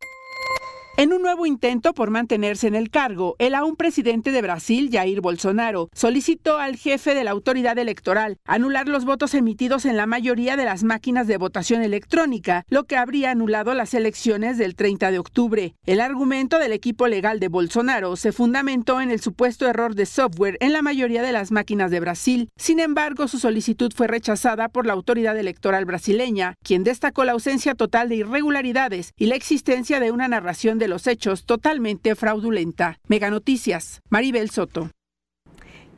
En un nuevo intento por mantenerse en el cargo, el aún presidente de Brasil, Jair Bolsonaro, solicitó al jefe de la autoridad electoral anular los votos emitidos en la mayoría de las máquinas de votación electrónica, lo que habría anulado las elecciones del 30 de octubre. El argumento del equipo legal de Bolsonaro se fundamentó en el supuesto error de software en la mayoría de las máquinas de Brasil. Sin embargo, su solicitud fue rechazada por la autoridad electoral brasileña, quien destacó la ausencia total de irregularidades y la existencia de una narración de los hechos totalmente fraudulenta. Mega Noticias, Maribel Soto.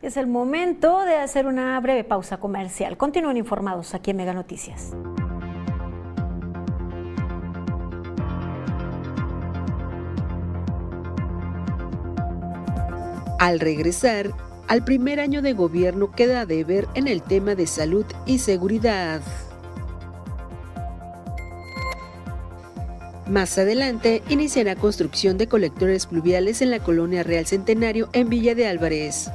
Es el momento de hacer una breve pausa comercial. Continúen informados aquí en Mega Noticias. Al regresar, al primer año de gobierno queda de ver en el tema de salud y seguridad. Más adelante iniciará construcción de colectores pluviales en la colonia Real Centenario en Villa de Álvarez.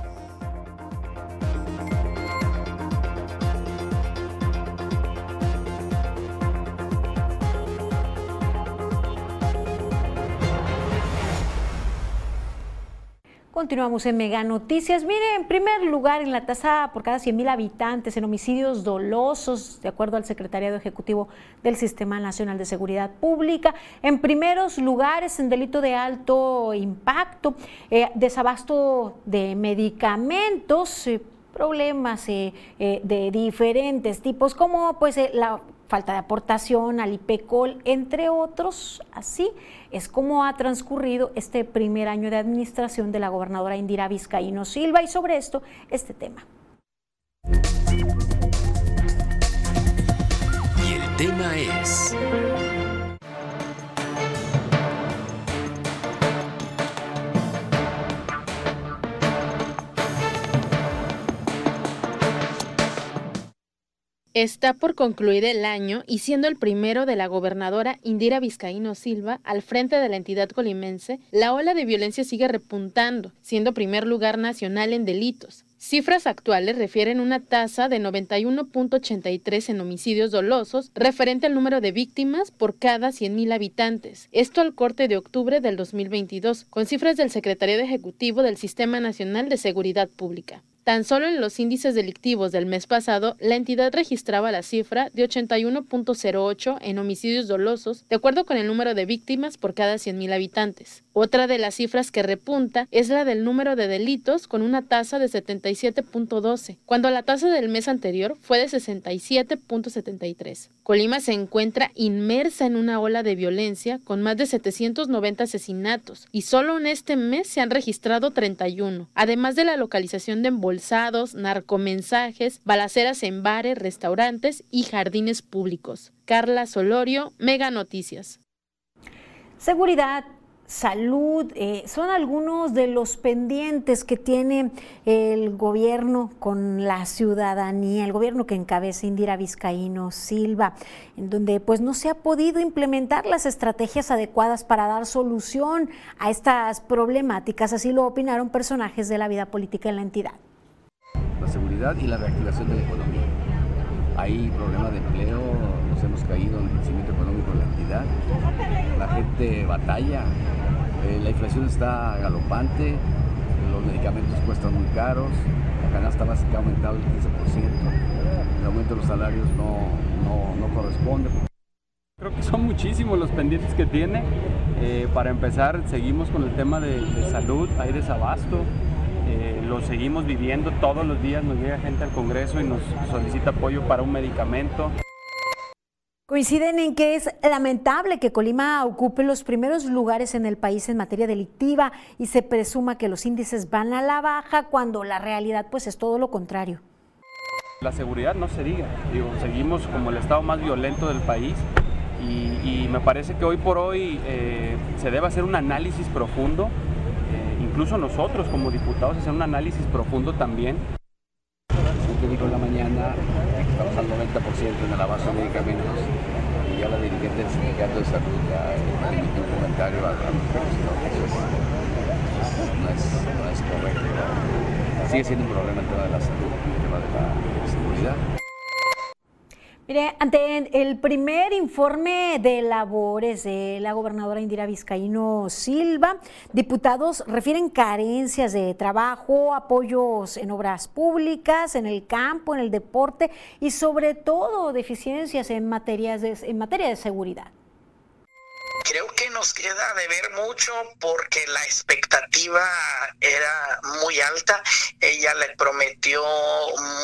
Continuamos en Mega Noticias. Mire, en primer lugar, en la tasa por cada 100.000 habitantes en homicidios dolosos, de acuerdo al Secretariado Ejecutivo del Sistema Nacional de Seguridad Pública. En primeros lugares, en delito de alto impacto, eh, desabasto de medicamentos. Eh, problemas eh, de diferentes tipos, como pues la falta de aportación al IPECOL, entre otros. Así es como ha transcurrido este primer año de administración de la gobernadora Indira Vizcaíno Silva y sobre esto este tema. Y el tema es... Está por concluir el año y siendo el primero de la gobernadora Indira Vizcaíno Silva al frente de la entidad colimense, la ola de violencia sigue repuntando, siendo primer lugar nacional en delitos. Cifras actuales refieren una tasa de 91.83 en homicidios dolosos, referente al número de víctimas por cada 100.000 habitantes. Esto al corte de octubre del 2022, con cifras del Secretariado Ejecutivo del Sistema Nacional de Seguridad Pública. Tan solo en los índices delictivos del mes pasado, la entidad registraba la cifra de 81.08 en homicidios dolosos, de acuerdo con el número de víctimas por cada 100.000 habitantes. Otra de las cifras que repunta es la del número de delitos con una tasa de 77.12, cuando la tasa del mes anterior fue de 67.73. Colima se encuentra inmersa en una ola de violencia con más de 790 asesinatos y solo en este mes se han registrado 31, además de la localización de narcomensajes, balaceras en bares, restaurantes y jardines públicos. Carla Solorio, Mega Noticias. Seguridad salud, eh, son algunos de los pendientes que tiene el gobierno con la ciudadanía, el gobierno que encabeza Indira Vizcaíno Silva, en donde pues no se ha podido implementar las estrategias adecuadas para dar solución a estas problemáticas, así lo opinaron personajes de la vida política en la entidad. La seguridad y la reactivación de la economía. Hay problemas de empleo, nos hemos caído en el crecimiento económico de la entidad, la gente batalla, eh, la inflación está galopante, los medicamentos cuestan muy caros, la canasta básica ha aumentado el 15%, el aumento de los salarios no, corresponde. Creo que son muchísimos los pendientes que tiene. Eh, para empezar, seguimos con el tema de, salud, hay desabasto. Eh, lo seguimos viviendo todos los días, nos llega gente al Congreso y nos solicita apoyo para un medicamento. Coinciden en que es lamentable que Colima ocupe los primeros lugares en el país en materia delictiva y se presuma que los índices van a la baja cuando la realidad pues es todo lo contrario. La seguridad no se diga, digo, seguimos como el estado más violento del país y, me parece que hoy por hoy eh, se debe hacer un análisis profundo, incluso nosotros como diputados hacer un análisis profundo también que dijo en la mañana estamos al 90% en el abasto de medicamentos y ya la dirigente del sindicato de salud ya emitió un comentario respecto. no es, no es correcto. Sigue siendo un problema el tema de la salud, el tema de la seguridad. Mire, ante el primer informe de labores de la gobernadora Indira Vizcaíno Silva, diputados refieren carencias de trabajo, apoyos en obras públicas, en el campo, en el deporte y sobre todo deficiencias en, materias en materia de seguridad creo que nos queda de ver mucho porque la expectativa era muy alta. Ella le prometió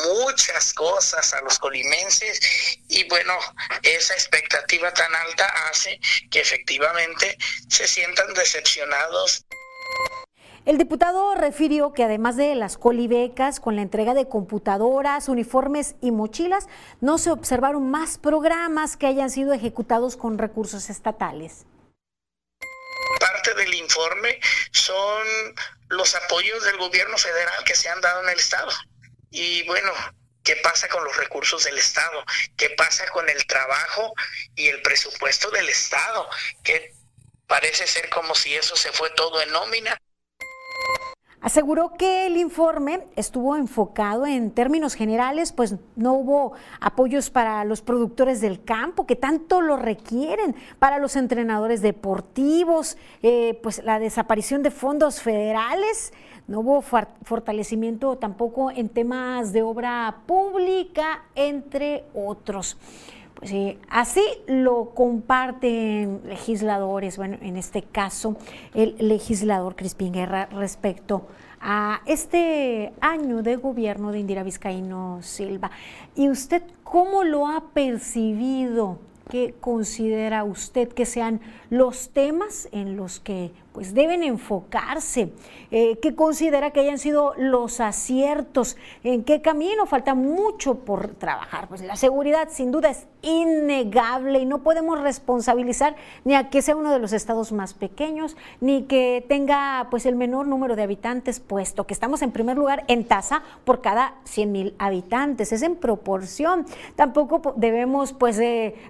muchas cosas a los colimenses y bueno, esa expectativa tan alta hace que efectivamente se sientan decepcionados. El diputado refirió que además de las colibecas, con la entrega de computadoras, uniformes y mochilas, no se observaron más programas que hayan sido ejecutados con recursos estatales parte del informe son los apoyos del gobierno federal que se han dado en el Estado. Y bueno, ¿Qué pasa con los recursos del Estado? ¿Qué pasa con el trabajo y el presupuesto del Estado? Que parece ser como si eso se fue todo en nómina. Aseguró que el informe estuvo enfocado en términos generales, pues no hubo apoyos para los productores del campo que tanto lo requieren, para los entrenadores deportivos, eh, pues la desaparición de fondos federales, no hubo fortalecimiento tampoco en temas de obra pública, entre otros. Pues así lo comparten legisladores, bueno, en este caso el legislador Crispín Guerra respecto a este año de gobierno de Indira Vizcaíno Silva. ¿Y usted cómo lo ha percibido? ¿Qué considera usted que sean los temas en los que pues deben enfocarse, eh, qué considera que hayan sido los aciertos, en qué camino falta mucho por trabajar. Pues la seguridad sin duda es innegable y no podemos responsabilizar ni a que sea uno de los estados más pequeños, ni que tenga pues el menor número de habitantes, puesto que estamos en primer lugar en tasa por cada 100 mil habitantes, es en proporción. Tampoco debemos pues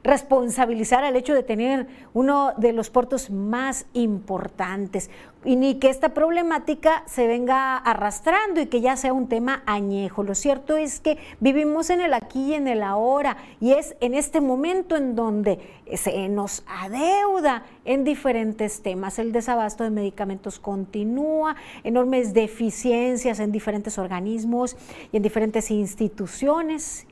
responsabilizar al hecho de tener uno de los puertos más importantes y ni que esta problemática se venga arrastrando y que ya sea un tema añejo. Lo cierto es que vivimos en el aquí y en el ahora y es en este momento en donde se nos adeuda en diferentes temas. El desabasto de medicamentos continúa, enormes deficiencias en diferentes organismos y en diferentes instituciones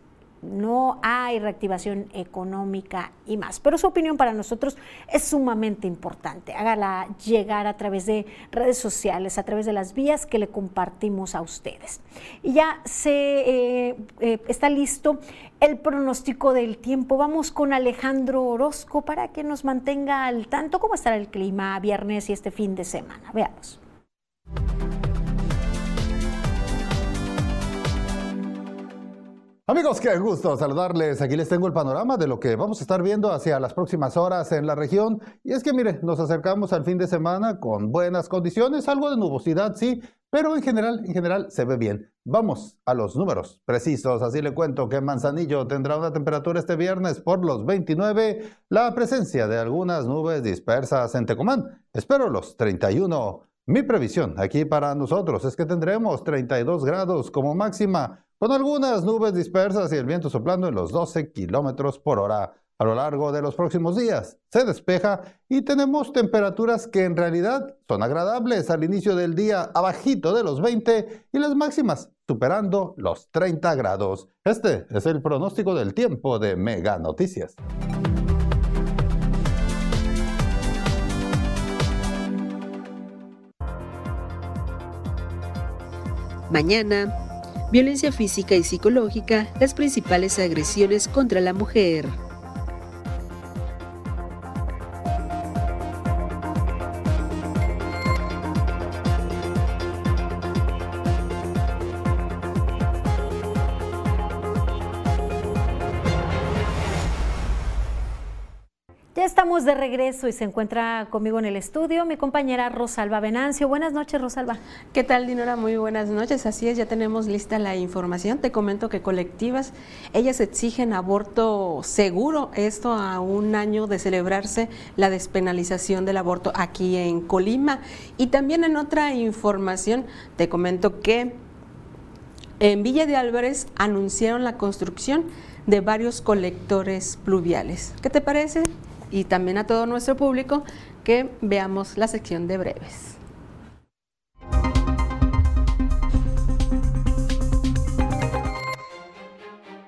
no hay reactivación económica y más. Pero su opinión para nosotros es sumamente importante. Hágala llegar a través de redes sociales, a través de las vías que le compartimos a ustedes. Y ya se eh, eh, está listo el pronóstico del tiempo. Vamos con Alejandro Orozco para que nos mantenga al tanto cómo estará el clima viernes y este fin de semana. Veamos. Amigos, qué gusto saludarles. Aquí les tengo el panorama de lo que vamos a estar viendo hacia las próximas horas en la región. Y es que, mire, nos acercamos al fin de semana con buenas condiciones, algo de nubosidad, sí, pero en general, en general se ve bien. Vamos a los números precisos. Así le cuento que Manzanillo tendrá una temperatura este viernes por los 29, la presencia de algunas nubes dispersas en Tecomán. Espero los 31. Mi previsión aquí para nosotros es que tendremos 32 grados como máxima con algunas nubes dispersas y el viento soplando en los 12 kilómetros por hora. A lo largo de los próximos días se despeja y tenemos temperaturas que en realidad son agradables al inicio del día abajito de los 20 y las máximas superando los 30 grados. Este es el pronóstico del tiempo de Mega Noticias. Mañana violencia física y psicológica, las principales agresiones contra la mujer. De regreso y se encuentra conmigo en el estudio mi compañera Rosalba Venancio. Buenas noches, Rosalba. ¿Qué tal, Dinora? Muy buenas noches. Así es, ya tenemos lista la información. Te comento que colectivas, ellas exigen aborto seguro, esto a un año de celebrarse la despenalización del aborto aquí en Colima. Y también en otra información, te comento que en Villa de Álvarez anunciaron la construcción de varios colectores pluviales. ¿Qué te parece? Y también a todo nuestro público que veamos la sección de breves.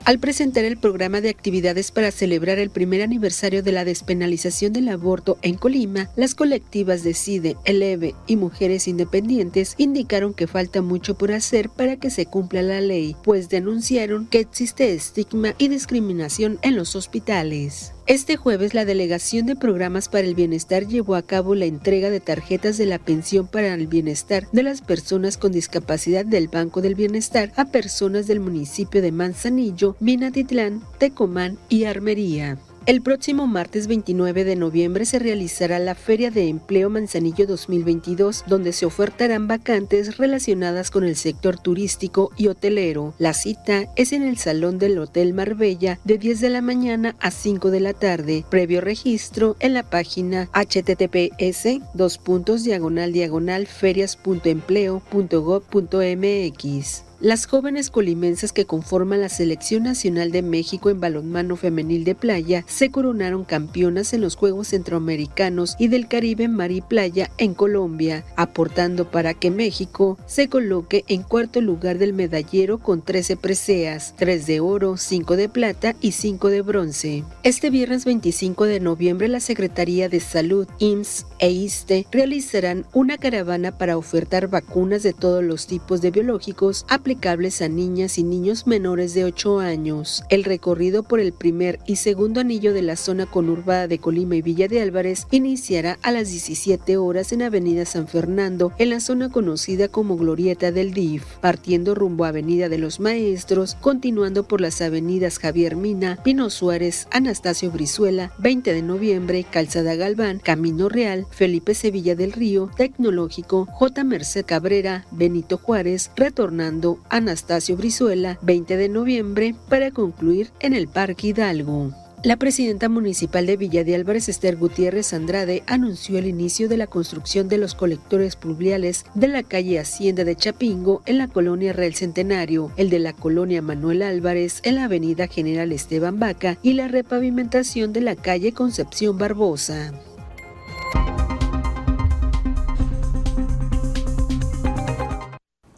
Al presentar el programa de actividades para celebrar el primer aniversario de la despenalización del aborto en Colima, las colectivas Decide, Eleve y Mujeres Independientes indicaron que falta mucho por hacer para que se cumpla la ley, pues denunciaron que existe estigma y discriminación en los hospitales. Este jueves la Delegación de Programas para el Bienestar llevó a cabo la entrega de tarjetas de la pensión para el bienestar de las personas con discapacidad del Banco del Bienestar a personas del municipio de Manzanillo, Minatitlán, Tecomán y Armería. El próximo martes 29 de noviembre se realizará la Feria de Empleo Manzanillo 2022, donde se ofertarán vacantes relacionadas con el sector turístico y hotelero. La cita es en el Salón del Hotel Marbella de 10 de la mañana a 5 de la tarde. Previo registro en la página https dos puntos diagonal diagonal ferias.empleo.gov.mx. Las jóvenes colimenses que conforman la Selección Nacional de México en balonmano femenil de playa se coronaron campeonas en los Juegos Centroamericanos y del Caribe Mar y Playa en Colombia, aportando para que México se coloque en cuarto lugar del medallero con 13 preseas, 3 de oro, 5 de plata y 5 de bronce. Este viernes 25 de noviembre la Secretaría de Salud, IMSS e ISTE realizarán una caravana para ofertar vacunas de todos los tipos de biológicos a aplicables a niñas y niños menores de 8 años. El recorrido por el primer y segundo anillo de la zona conurbada de Colima y Villa de Álvarez iniciará a las 17 horas en Avenida San Fernando, en la zona conocida como Glorieta del DIF, partiendo rumbo a Avenida de los Maestros, continuando por las avenidas Javier Mina, Pino Suárez, Anastasio Brizuela, 20 de noviembre, Calzada Galván, Camino Real, Felipe Sevilla del Río, Tecnológico, J. Merced Cabrera, Benito Juárez, retornando Anastasio Brizuela 20 de noviembre para concluir en el Parque Hidalgo. La presidenta municipal de Villa de Álvarez, Esther Gutiérrez Andrade, anunció el inicio de la construcción de los colectores pluviales de la calle Hacienda de Chapingo en la colonia Real Centenario, el de la colonia Manuel Álvarez en la avenida General Esteban Vaca y la repavimentación de la calle Concepción Barbosa.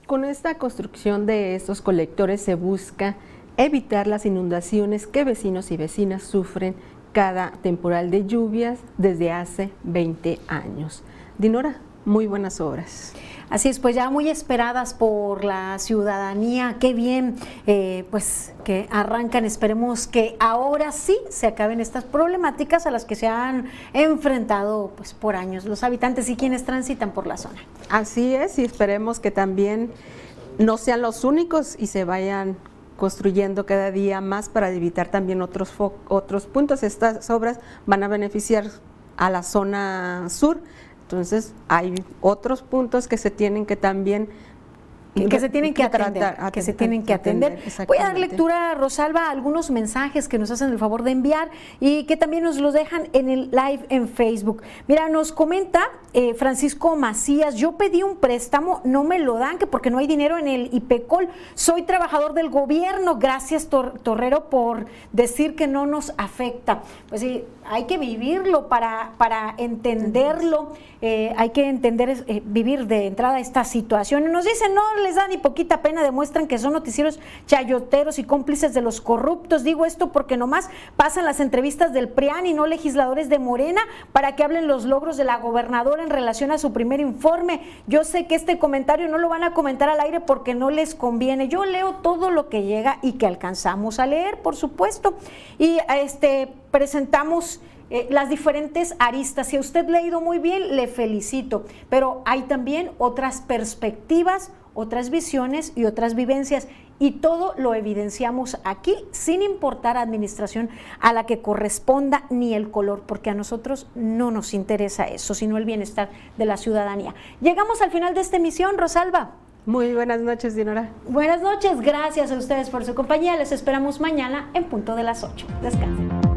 Con esta construcción de estos colectores se busca evitar las inundaciones que vecinos y vecinas sufren cada temporal de lluvias desde hace 20 años. Dinora, muy buenas obras. Así es, pues ya muy esperadas por la ciudadanía, qué bien, eh, pues que arrancan, esperemos que ahora sí se acaben estas problemáticas a las que se han enfrentado pues por años los habitantes y quienes transitan por la zona. Así es, y esperemos que también no sean los únicos y se vayan construyendo cada día más para evitar también otros, otros puntos. Estas obras van a beneficiar a la zona sur, entonces hay otros puntos que se tienen que también que, se tienen que atender, que se tienen que atender. Voy a dar lectura, Rosalba, a algunos mensajes que nos hacen el favor de enviar y que también nos los dejan en el live en Facebook. Mira, nos comenta eh, Francisco Macías, yo pedí un préstamo, no me lo dan, que porque no hay dinero en el IPECOL. Soy trabajador del gobierno, gracias Torrero por decir que no nos afecta. Pues sí, hay que vivirlo para, para entenderlo, eh, hay que entender, eh, vivir de entrada esta situación. Nos dicen, no les da ni poquita pena, demuestran que son noticieros chayoteros y cómplices de los corruptos. Digo esto porque nomás pasan las entrevistas del PRIAN y no legisladores de Morena para que hablen los logros de la gobernadora en relación a su primer informe. Yo sé que este comentario no lo van a comentar al aire porque no les conviene. Yo leo todo lo que llega y que alcanzamos a leer, por supuesto. Y este presentamos eh, las diferentes aristas. Si usted ha leído muy bien, le felicito, pero hay también otras perspectivas, otras visiones y otras vivencias. Y todo lo evidenciamos aquí sin importar administración a la que corresponda ni el color, porque a nosotros no nos interesa eso, sino el bienestar de la ciudadanía. Llegamos al final de esta emisión, Rosalba. Muy buenas noches, Dinora. Buenas noches, gracias a ustedes por su compañía. Les esperamos mañana en punto de las 8. Descansen.